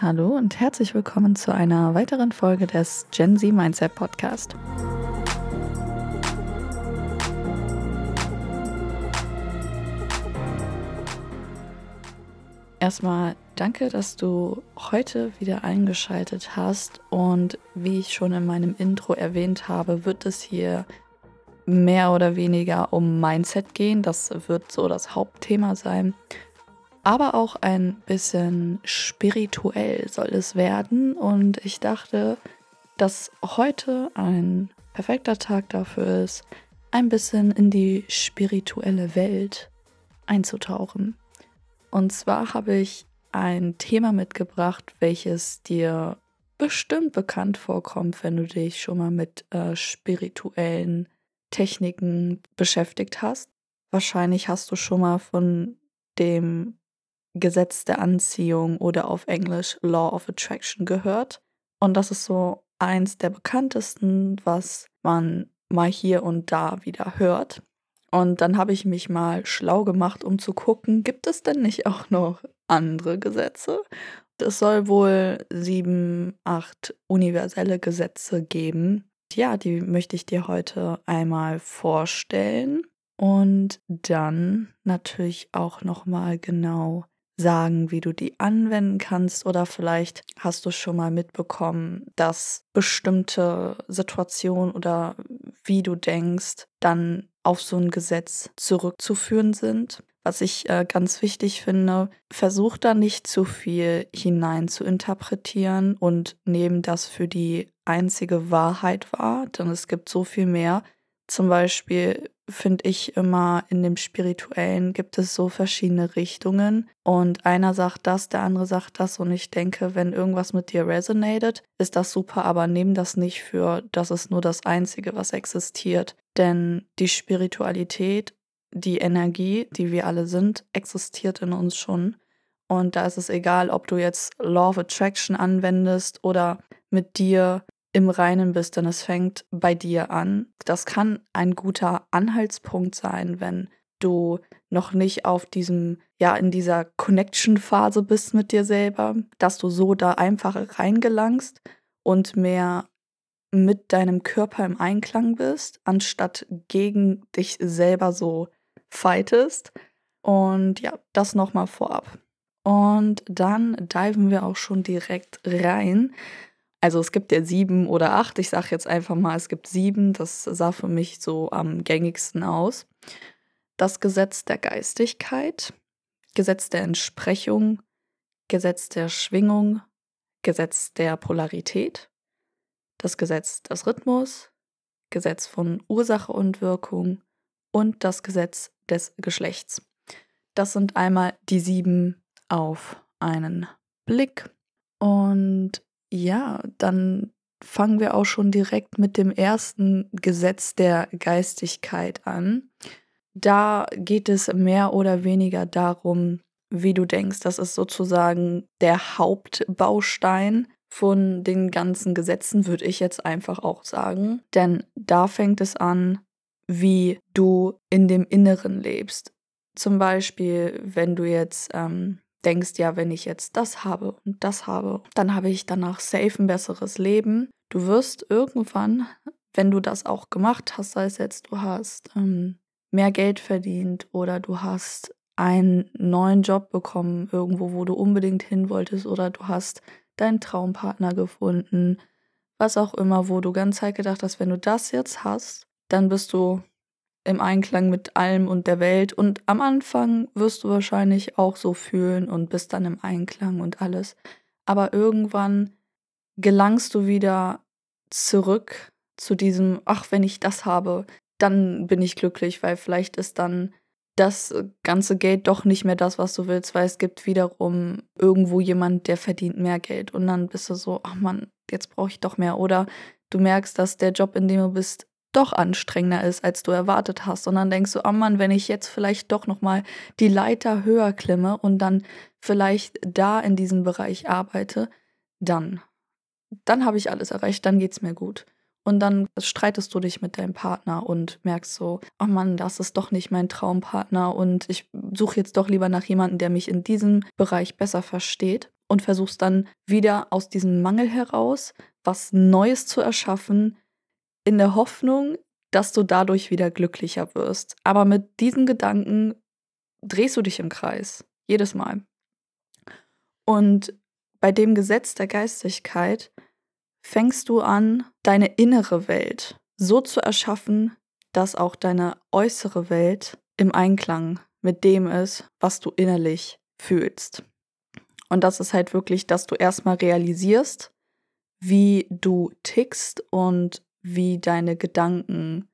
Hallo und herzlich willkommen zu einer weiteren Folge des Gen Z Mindset Podcast. Erstmal danke, dass du heute wieder eingeschaltet hast und wie ich schon in meinem Intro erwähnt habe, wird es hier mehr oder weniger um Mindset gehen. Das wird so das Hauptthema sein. Aber auch ein bisschen spirituell soll es werden. Und ich dachte, dass heute ein perfekter Tag dafür ist, ein bisschen in die spirituelle Welt einzutauchen. Und zwar habe ich ein Thema mitgebracht, welches dir bestimmt bekannt vorkommt, wenn du dich schon mal mit äh, spirituellen Techniken beschäftigt hast. Wahrscheinlich hast du schon mal von dem Gesetz der Anziehung oder auf Englisch Law of Attraction gehört. Und das ist so eins der bekanntesten, was man mal hier und da wieder hört. Und dann habe ich mich mal schlau gemacht, um zu gucken, gibt es denn nicht auch noch andere Gesetze? Es soll wohl sieben, acht universelle Gesetze geben. Ja, die möchte ich dir heute einmal vorstellen und dann natürlich auch noch mal genau sagen, wie du die anwenden kannst oder vielleicht hast du schon mal mitbekommen, dass bestimmte Situationen oder wie du denkst, dann auf so ein Gesetz zurückzuführen sind. Was ich äh, ganz wichtig finde, versuch da nicht zu viel hinein zu interpretieren und nehmen das für die einzige Wahrheit wahr, denn es gibt so viel mehr. Zum Beispiel finde ich immer in dem Spirituellen gibt es so verschiedene Richtungen und einer sagt das, der andere sagt das und ich denke, wenn irgendwas mit dir resonated, ist das super, aber nehm das nicht für, das ist nur das Einzige, was existiert. Denn die Spiritualität, die Energie, die wir alle sind, existiert in uns schon. Und da ist es egal, ob du jetzt Law of Attraction anwendest oder mit dir im Reinen bist, denn es fängt bei dir an. Das kann ein guter Anhaltspunkt sein, wenn du noch nicht auf diesem, ja, in dieser Connection-Phase bist mit dir selber, dass du so da einfach reingelangst und mehr mit deinem Körper im Einklang bist, anstatt gegen dich selber so fightest. Und ja, das nochmal vorab. Und dann diven wir auch schon direkt rein. Also es gibt ja sieben oder acht. Ich sage jetzt einfach mal, es gibt sieben. Das sah für mich so am gängigsten aus. Das Gesetz der Geistigkeit, Gesetz der Entsprechung, Gesetz der Schwingung, Gesetz der Polarität, das Gesetz des Rhythmus, Gesetz von Ursache und Wirkung und das Gesetz des Geschlechts. Das sind einmal die sieben auf einen Blick. Und ja, dann fangen wir auch schon direkt mit dem ersten Gesetz der Geistigkeit an. Da geht es mehr oder weniger darum, wie du denkst. Das ist sozusagen der Hauptbaustein von den ganzen Gesetzen, würde ich jetzt einfach auch sagen. Denn da fängt es an, wie du in dem Inneren lebst. Zum Beispiel, wenn du jetzt ähm, denkst, ja, wenn ich jetzt das habe und das habe, dann habe ich danach safe ein besseres Leben. Du wirst irgendwann, wenn du das auch gemacht hast, sei es jetzt, du hast ähm, mehr Geld verdient oder du hast einen neuen Job bekommen, irgendwo, wo du unbedingt hin wolltest, oder du hast deinen Traumpartner gefunden, was auch immer, wo du ganz Zeit gedacht hast, wenn du das jetzt hast, dann bist du im Einklang mit allem und der Welt. Und am Anfang wirst du wahrscheinlich auch so fühlen und bist dann im Einklang und alles. Aber irgendwann gelangst du wieder zurück zu diesem, ach, wenn ich das habe, dann bin ich glücklich, weil vielleicht ist dann das ganze Geld doch nicht mehr das, was du willst, weil es gibt wiederum irgendwo jemand, der verdient mehr Geld und dann bist du so, ach Mann, jetzt brauche ich doch mehr oder du merkst, dass der Job, in dem du bist, doch anstrengender ist, als du erwartet hast und dann denkst du, oh Mann, wenn ich jetzt vielleicht doch noch mal die Leiter höher klimme und dann vielleicht da in diesem Bereich arbeite, dann dann habe ich alles erreicht, dann geht es mir gut. und dann streitest du dich mit deinem Partner und merkst so, oh Mann, das ist doch nicht mein Traumpartner und ich suche jetzt doch lieber nach jemandem, der mich in diesem Bereich besser versteht und versuchst dann wieder aus diesem Mangel heraus was Neues zu erschaffen, in der Hoffnung, dass du dadurch wieder glücklicher wirst. Aber mit diesen Gedanken drehst du dich im Kreis, jedes Mal. Und bei dem Gesetz der Geistigkeit fängst du an, deine innere Welt so zu erschaffen, dass auch deine äußere Welt im Einklang mit dem ist, was du innerlich fühlst. Und das ist halt wirklich, dass du erstmal realisierst, wie du tickst und wie deine Gedanken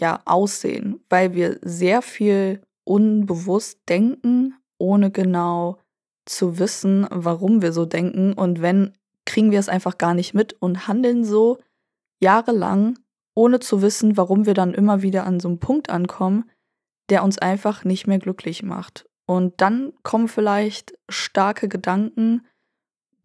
ja aussehen, weil wir sehr viel unbewusst denken, ohne genau zu wissen, warum wir so denken. Und wenn, kriegen wir es einfach gar nicht mit und handeln so jahrelang, ohne zu wissen, warum wir dann immer wieder an so einem Punkt ankommen, der uns einfach nicht mehr glücklich macht. Und dann kommen vielleicht starke Gedanken,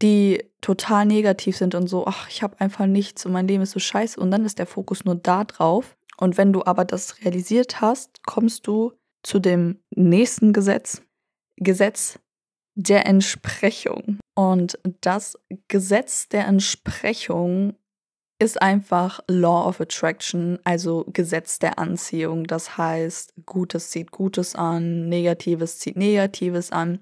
die total negativ sind und so, ach, ich habe einfach nichts und mein Leben ist so scheiße. Und dann ist der Fokus nur da drauf. Und wenn du aber das realisiert hast, kommst du zu dem nächsten Gesetz. Gesetz der Entsprechung. Und das Gesetz der Entsprechung ist einfach Law of Attraction, also Gesetz der Anziehung. Das heißt, Gutes zieht Gutes an, Negatives zieht Negatives an.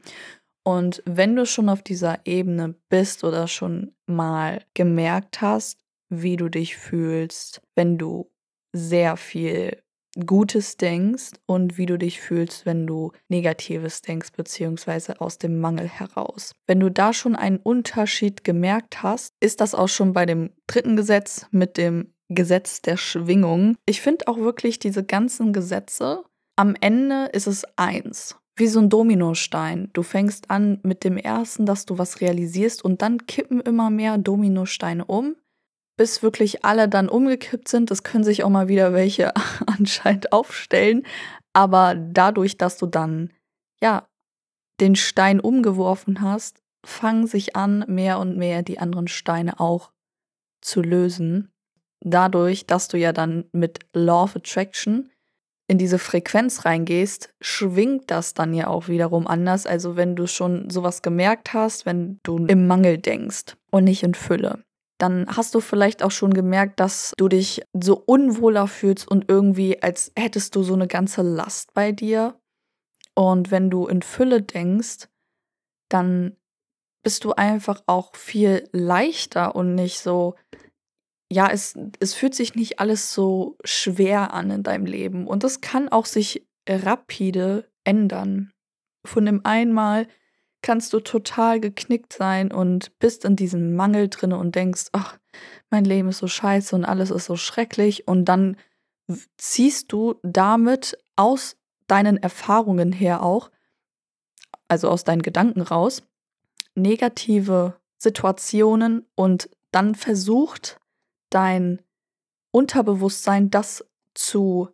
Und wenn du schon auf dieser Ebene bist oder schon mal gemerkt hast, wie du dich fühlst, wenn du sehr viel Gutes denkst und wie du dich fühlst, wenn du Negatives denkst, beziehungsweise aus dem Mangel heraus. Wenn du da schon einen Unterschied gemerkt hast, ist das auch schon bei dem dritten Gesetz mit dem Gesetz der Schwingung. Ich finde auch wirklich diese ganzen Gesetze, am Ende ist es eins. Wie so ein Dominostein. Du fängst an mit dem ersten, dass du was realisierst und dann kippen immer mehr Dominosteine um bis wirklich alle dann umgekippt sind. Es können sich auch mal wieder welche anscheinend aufstellen. Aber dadurch, dass du dann, ja, den Stein umgeworfen hast, fangen sich an, mehr und mehr die anderen Steine auch zu lösen. Dadurch, dass du ja dann mit Law of Attraction in diese Frequenz reingehst, schwingt das dann ja auch wiederum anders. Also wenn du schon sowas gemerkt hast, wenn du im Mangel denkst und nicht in Fülle dann hast du vielleicht auch schon gemerkt, dass du dich so unwohler fühlst und irgendwie, als hättest du so eine ganze Last bei dir. Und wenn du in Fülle denkst, dann bist du einfach auch viel leichter und nicht so, ja, es, es fühlt sich nicht alles so schwer an in deinem Leben. Und das kann auch sich rapide ändern. Von dem einmal kannst du total geknickt sein und bist in diesem Mangel drin und denkst, ach, mein Leben ist so scheiße und alles ist so schrecklich. Und dann ziehst du damit aus deinen Erfahrungen her auch, also aus deinen Gedanken raus, negative Situationen und dann versucht dein Unterbewusstsein das zu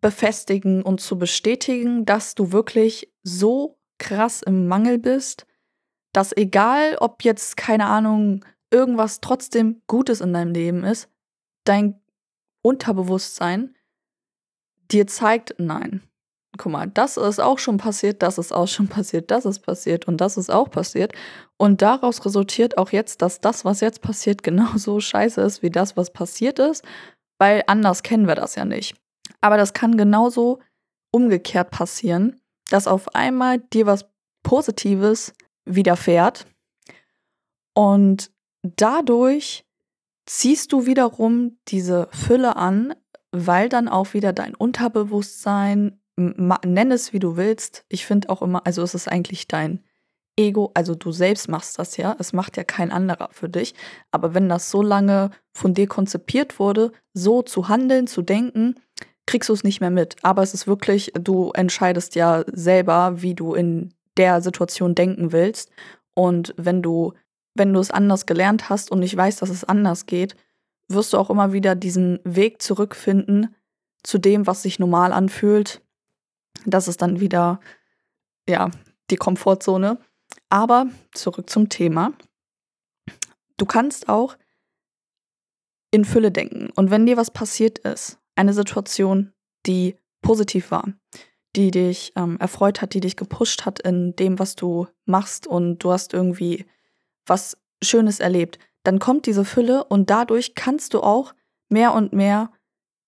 befestigen und zu bestätigen, dass du wirklich so krass im Mangel bist, dass egal, ob jetzt, keine Ahnung, irgendwas trotzdem Gutes in deinem Leben ist, dein Unterbewusstsein dir zeigt, nein, guck mal, das ist auch schon passiert, das ist auch schon passiert, das ist passiert und das ist auch passiert. Und daraus resultiert auch jetzt, dass das, was jetzt passiert, genauso scheiße ist wie das, was passiert ist, weil anders kennen wir das ja nicht. Aber das kann genauso umgekehrt passieren, dass auf einmal dir was Positives widerfährt und dadurch ziehst du wiederum diese Fülle an, weil dann auch wieder dein Unterbewusstsein, nenn es wie du willst. Ich finde auch immer, also es ist eigentlich dein Ego, also du selbst machst das ja, es macht ja kein anderer für dich. Aber wenn das so lange von dir konzipiert wurde, so zu handeln, zu denken, kriegst du es nicht mehr mit. Aber es ist wirklich, du entscheidest ja selber, wie du in der Situation denken willst. Und wenn du, wenn du es anders gelernt hast und nicht weißt, dass es anders geht, wirst du auch immer wieder diesen Weg zurückfinden zu dem, was sich normal anfühlt. Das ist dann wieder, ja, die Komfortzone. Aber zurück zum Thema. Du kannst auch in Fülle denken. Und wenn dir was passiert ist, eine Situation, die positiv war, die dich ähm, erfreut hat, die dich gepusht hat in dem, was du machst und du hast irgendwie was Schönes erlebt, dann kommt diese Fülle und dadurch kannst du auch mehr und mehr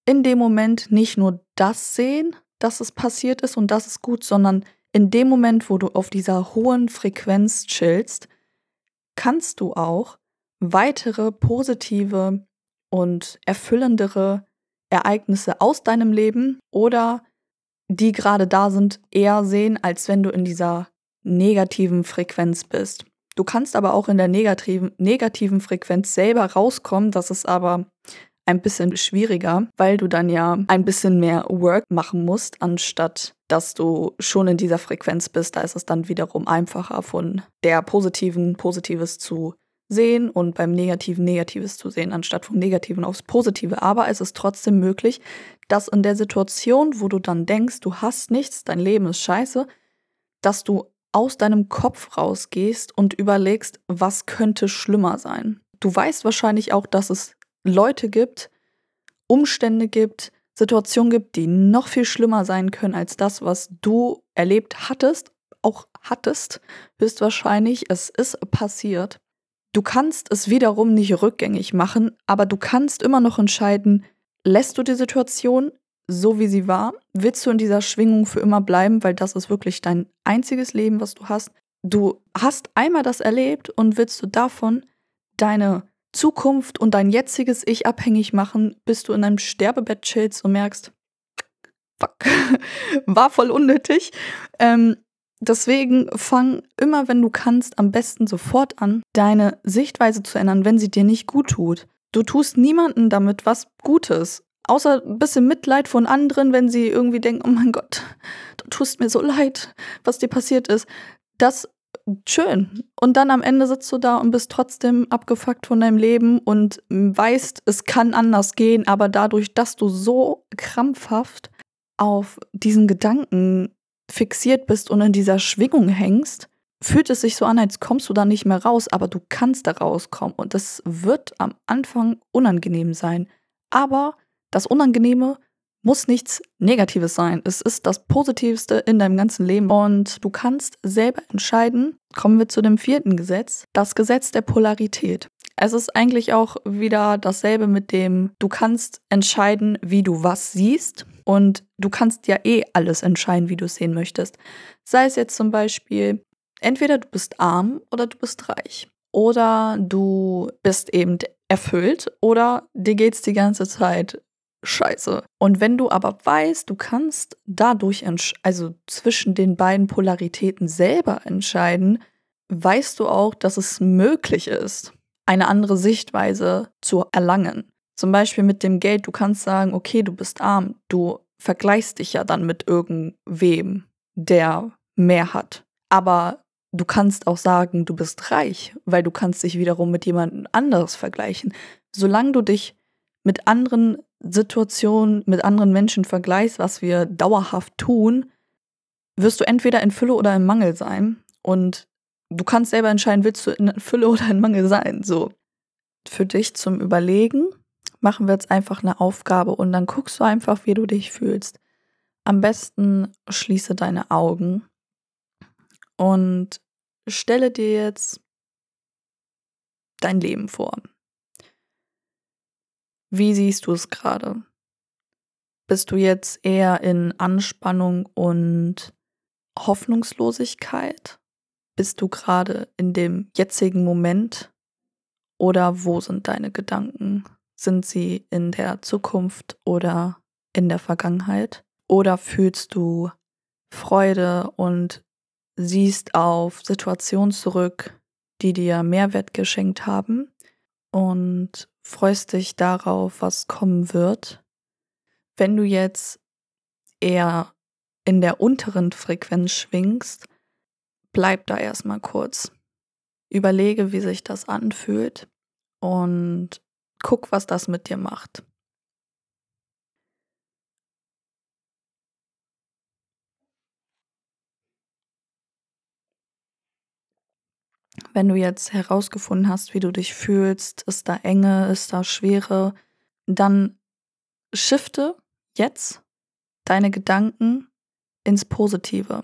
in dem Moment nicht nur das sehen, dass es passiert ist und das ist gut, sondern in dem Moment, wo du auf dieser hohen Frequenz chillst, kannst du auch weitere positive und erfüllendere Ereignisse aus deinem Leben oder die gerade da sind, eher sehen, als wenn du in dieser negativen Frequenz bist. Du kannst aber auch in der negativen, negativen Frequenz selber rauskommen. Das ist aber ein bisschen schwieriger, weil du dann ja ein bisschen mehr Work machen musst, anstatt dass du schon in dieser Frequenz bist. Da ist es dann wiederum einfacher, von der positiven Positives zu sehen und beim Negativen Negatives zu sehen, anstatt vom Negativen aufs Positive. Aber es ist trotzdem möglich, dass in der Situation, wo du dann denkst, du hast nichts, dein Leben ist scheiße, dass du aus deinem Kopf rausgehst und überlegst, was könnte schlimmer sein. Du weißt wahrscheinlich auch, dass es Leute gibt, Umstände gibt, Situationen gibt, die noch viel schlimmer sein können als das, was du erlebt hattest, auch hattest, höchstwahrscheinlich. Es ist passiert. Du kannst es wiederum nicht rückgängig machen, aber du kannst immer noch entscheiden, lässt du die Situation so, wie sie war? Willst du in dieser Schwingung für immer bleiben, weil das ist wirklich dein einziges Leben, was du hast? Du hast einmal das erlebt und willst du davon deine Zukunft und dein jetziges Ich abhängig machen, bis du in einem Sterbebett chillst und merkst, fuck, war voll unnötig. Ähm, deswegen fang immer, wenn du kannst, am besten sofort an, deine Sichtweise zu ändern, wenn sie dir nicht gut tut. Du tust niemandem damit was Gutes. Außer ein bisschen Mitleid von anderen, wenn sie irgendwie denken, oh mein Gott, du tust mir so leid, was dir passiert ist. Das schön. Und dann am Ende sitzt du da und bist trotzdem abgefuckt von deinem Leben und weißt, es kann anders gehen, aber dadurch, dass du so krampfhaft auf diesen Gedanken fixiert bist und in dieser Schwingung hängst, fühlt es sich so an, als kommst du da nicht mehr raus, aber du kannst da rauskommen. Und das wird am Anfang unangenehm sein. Aber das Unangenehme muss nichts Negatives sein. Es ist das Positivste in deinem ganzen Leben und du kannst selber entscheiden. Kommen wir zu dem vierten Gesetz, das Gesetz der Polarität. Es ist eigentlich auch wieder dasselbe mit dem, du kannst entscheiden, wie du was siehst und du kannst ja eh alles entscheiden, wie du es sehen möchtest. Sei es jetzt zum Beispiel, entweder du bist arm oder du bist reich. Oder du bist eben erfüllt oder dir geht es die ganze Zeit scheiße. Und wenn du aber weißt, du kannst dadurch, also zwischen den beiden Polaritäten selber entscheiden, weißt du auch, dass es möglich ist, eine andere Sichtweise zu erlangen. Zum Beispiel mit dem Geld, du kannst sagen, okay, du bist arm, du vergleichst dich ja dann mit irgendwem, der mehr hat. Aber du kannst auch sagen, du bist reich, weil du kannst dich wiederum mit jemandem anderes vergleichen. Solange du dich mit anderen Situationen, mit anderen Menschen vergleichst, was wir dauerhaft tun, wirst du entweder in Fülle oder in Mangel sein. Und du kannst selber entscheiden, willst du in Fülle oder in Mangel sein. So. Für dich zum Überlegen machen wir jetzt einfach eine Aufgabe und dann guckst du einfach, wie du dich fühlst. Am besten schließe deine Augen und stelle dir jetzt dein Leben vor. Wie siehst du es gerade? Bist du jetzt eher in Anspannung und Hoffnungslosigkeit? Bist du gerade in dem jetzigen Moment? Oder wo sind deine Gedanken? Sind sie in der Zukunft oder in der Vergangenheit? Oder fühlst du Freude und siehst auf Situationen zurück, die dir Mehrwert geschenkt haben und freust dich darauf, was kommen wird. Wenn du jetzt eher in der unteren Frequenz schwingst, bleib da erstmal kurz. Überlege, wie sich das anfühlt und guck, was das mit dir macht. Wenn du jetzt herausgefunden hast, wie du dich fühlst, ist da Enge, ist da Schwere, dann shifte jetzt deine Gedanken ins Positive.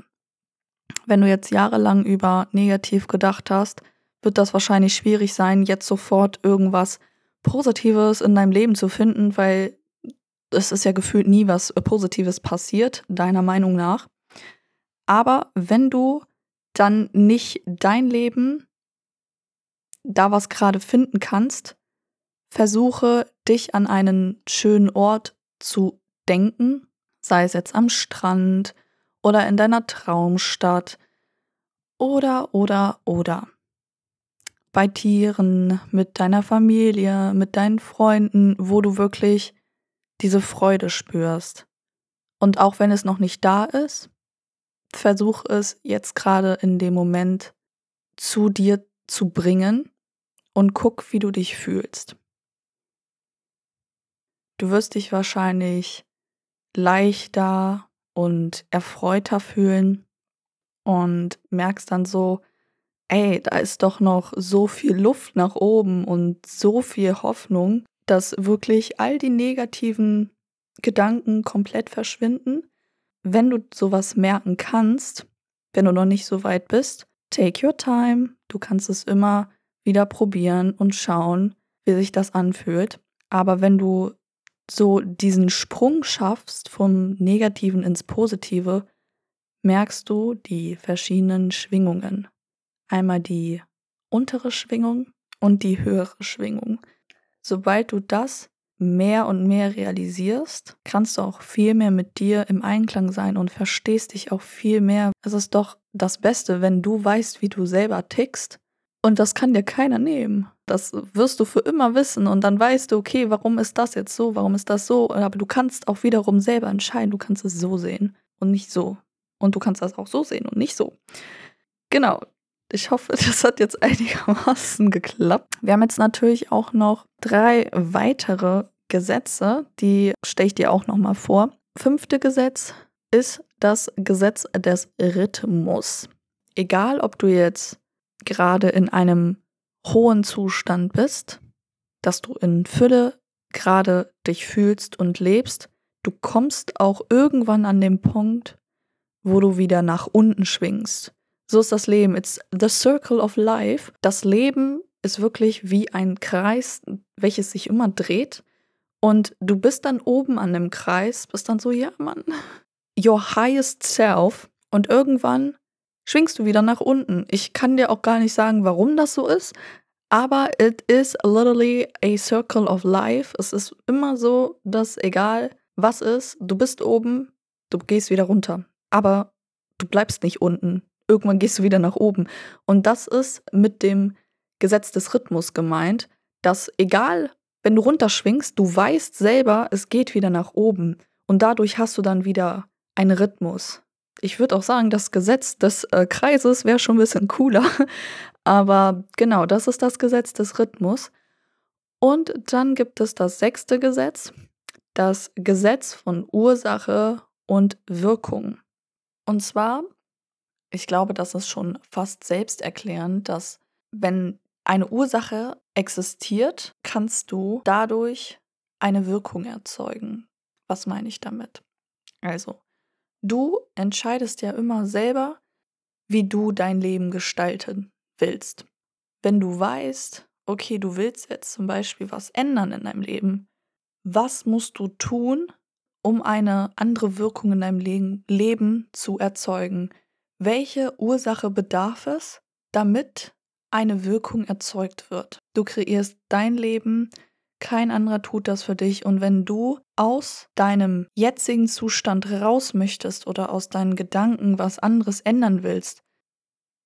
Wenn du jetzt jahrelang über negativ gedacht hast, wird das wahrscheinlich schwierig sein, jetzt sofort irgendwas Positives in deinem Leben zu finden, weil es ist ja gefühlt nie was Positives passiert, deiner Meinung nach. Aber wenn du dann nicht dein Leben da was gerade finden kannst, versuche dich an einen schönen Ort zu denken, sei es jetzt am Strand oder in deiner Traumstadt oder oder oder bei Tieren, mit deiner Familie, mit deinen Freunden, wo du wirklich diese Freude spürst. Und auch wenn es noch nicht da ist, versuch es jetzt gerade in dem Moment zu dir zu bringen und guck, wie du dich fühlst. Du wirst dich wahrscheinlich leichter und erfreuter fühlen und merkst dann so, ey, da ist doch noch so viel Luft nach oben und so viel Hoffnung, dass wirklich all die negativen Gedanken komplett verschwinden. Wenn du sowas merken kannst, wenn du noch nicht so weit bist, take your time. Du kannst es immer wieder probieren und schauen, wie sich das anfühlt. Aber wenn du so diesen Sprung schaffst vom Negativen ins Positive, merkst du die verschiedenen Schwingungen. Einmal die untere Schwingung und die höhere Schwingung. Sobald du das mehr und mehr realisierst, kannst du auch viel mehr mit dir im Einklang sein und verstehst dich auch viel mehr. Es ist doch das Beste, wenn du weißt, wie du selber tickst. Und das kann dir keiner nehmen. Das wirst du für immer wissen und dann weißt du, okay, warum ist das jetzt so, warum ist das so? Aber du kannst auch wiederum selber entscheiden. Du kannst es so sehen und nicht so. Und du kannst das auch so sehen und nicht so. Genau, ich hoffe, das hat jetzt einigermaßen geklappt. Wir haben jetzt natürlich auch noch drei weitere Gesetze, die stelle ich dir auch nochmal vor. Fünfte Gesetz ist das Gesetz des Rhythmus. Egal, ob du jetzt gerade in einem hohen Zustand bist, dass du in Fülle gerade dich fühlst und lebst, du kommst auch irgendwann an den Punkt, wo du wieder nach unten schwingst. So ist das Leben. It's the circle of life. Das Leben ist wirklich wie ein Kreis, welches sich immer dreht. Und du bist dann oben an dem Kreis, bist dann so, ja, Mann, your highest self. Und irgendwann schwingst du wieder nach unten. Ich kann dir auch gar nicht sagen, warum das so ist, aber it is literally a circle of life. Es ist immer so, dass egal was ist, du bist oben, du gehst wieder runter. Aber du bleibst nicht unten irgendwann gehst du wieder nach oben. Und das ist mit dem Gesetz des Rhythmus gemeint, dass egal, wenn du runterschwingst, du weißt selber, es geht wieder nach oben. Und dadurch hast du dann wieder einen Rhythmus. Ich würde auch sagen, das Gesetz des äh, Kreises wäre schon ein bisschen cooler. Aber genau, das ist das Gesetz des Rhythmus. Und dann gibt es das sechste Gesetz, das Gesetz von Ursache und Wirkung. Und zwar ich glaube, das ist schon fast selbsterklärend, dass wenn eine Ursache existiert, kannst du dadurch eine Wirkung erzeugen. Was meine ich damit? Also, du entscheidest ja immer selber, wie du dein Leben gestalten willst. Wenn du weißt, okay, du willst jetzt zum Beispiel was ändern in deinem Leben, was musst du tun, um eine andere Wirkung in deinem Leben zu erzeugen? welche Ursache bedarf es, damit eine Wirkung erzeugt wird. Du kreierst dein Leben, kein anderer tut das für dich. Und wenn du aus deinem jetzigen Zustand raus möchtest oder aus deinen Gedanken was anderes ändern willst,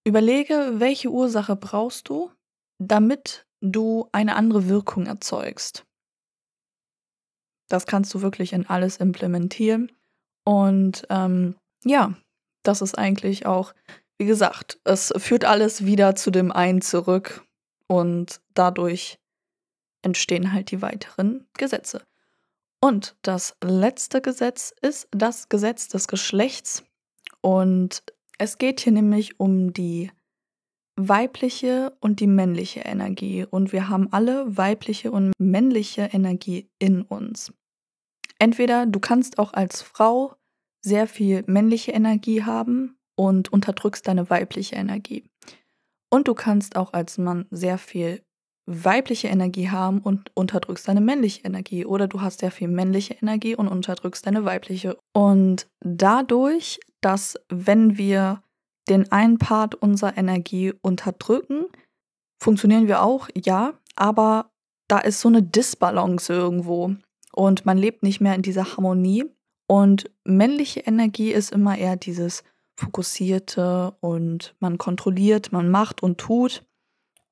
überlege, welche Ursache brauchst du, damit du eine andere Wirkung erzeugst. Das kannst du wirklich in alles implementieren. Und ähm, ja, das ist eigentlich auch, wie gesagt, es führt alles wieder zu dem einen zurück und dadurch entstehen halt die weiteren Gesetze. Und das letzte Gesetz ist das Gesetz des Geschlechts. Und es geht hier nämlich um die weibliche und die männliche Energie und wir haben alle weibliche und männliche Energie in uns. Entweder du kannst auch als Frau sehr viel männliche Energie haben und unterdrückst deine weibliche Energie. Und du kannst auch als Mann sehr viel weibliche Energie haben und unterdrückst deine männliche Energie. Oder du hast sehr viel männliche Energie und unterdrückst deine weibliche. Und dadurch, dass wenn wir den einen Part unserer Energie unterdrücken, funktionieren wir auch, ja, aber da ist so eine Disbalance irgendwo und man lebt nicht mehr in dieser Harmonie. Und männliche Energie ist immer eher dieses fokussierte und man kontrolliert, man macht und tut.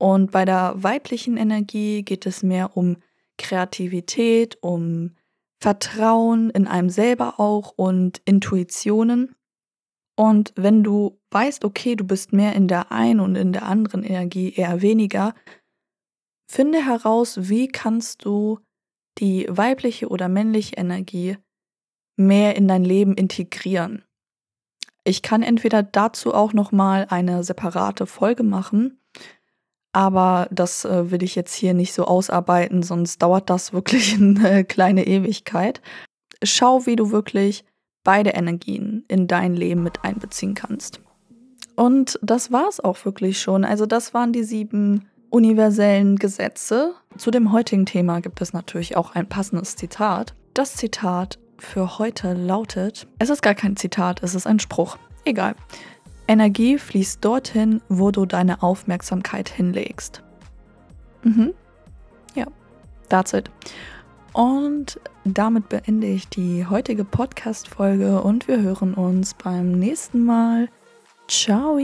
Und bei der weiblichen Energie geht es mehr um Kreativität, um Vertrauen in einem selber auch und Intuitionen. Und wenn du weißt, okay, du bist mehr in der einen und in der anderen Energie eher weniger, finde heraus, wie kannst du die weibliche oder männliche Energie mehr in dein Leben integrieren. Ich kann entweder dazu auch noch mal eine separate Folge machen, aber das äh, will ich jetzt hier nicht so ausarbeiten, sonst dauert das wirklich eine kleine Ewigkeit. Schau, wie du wirklich beide Energien in dein Leben mit einbeziehen kannst. Und das war es auch wirklich schon. Also das waren die sieben universellen Gesetze. Zu dem heutigen Thema gibt es natürlich auch ein passendes Zitat. Das Zitat für heute lautet, es ist gar kein Zitat, es ist ein Spruch. Egal. Energie fließt dorthin, wo du deine Aufmerksamkeit hinlegst. Mhm. Ja, that's it. Und damit beende ich die heutige Podcast-Folge und wir hören uns beim nächsten Mal. Ciao!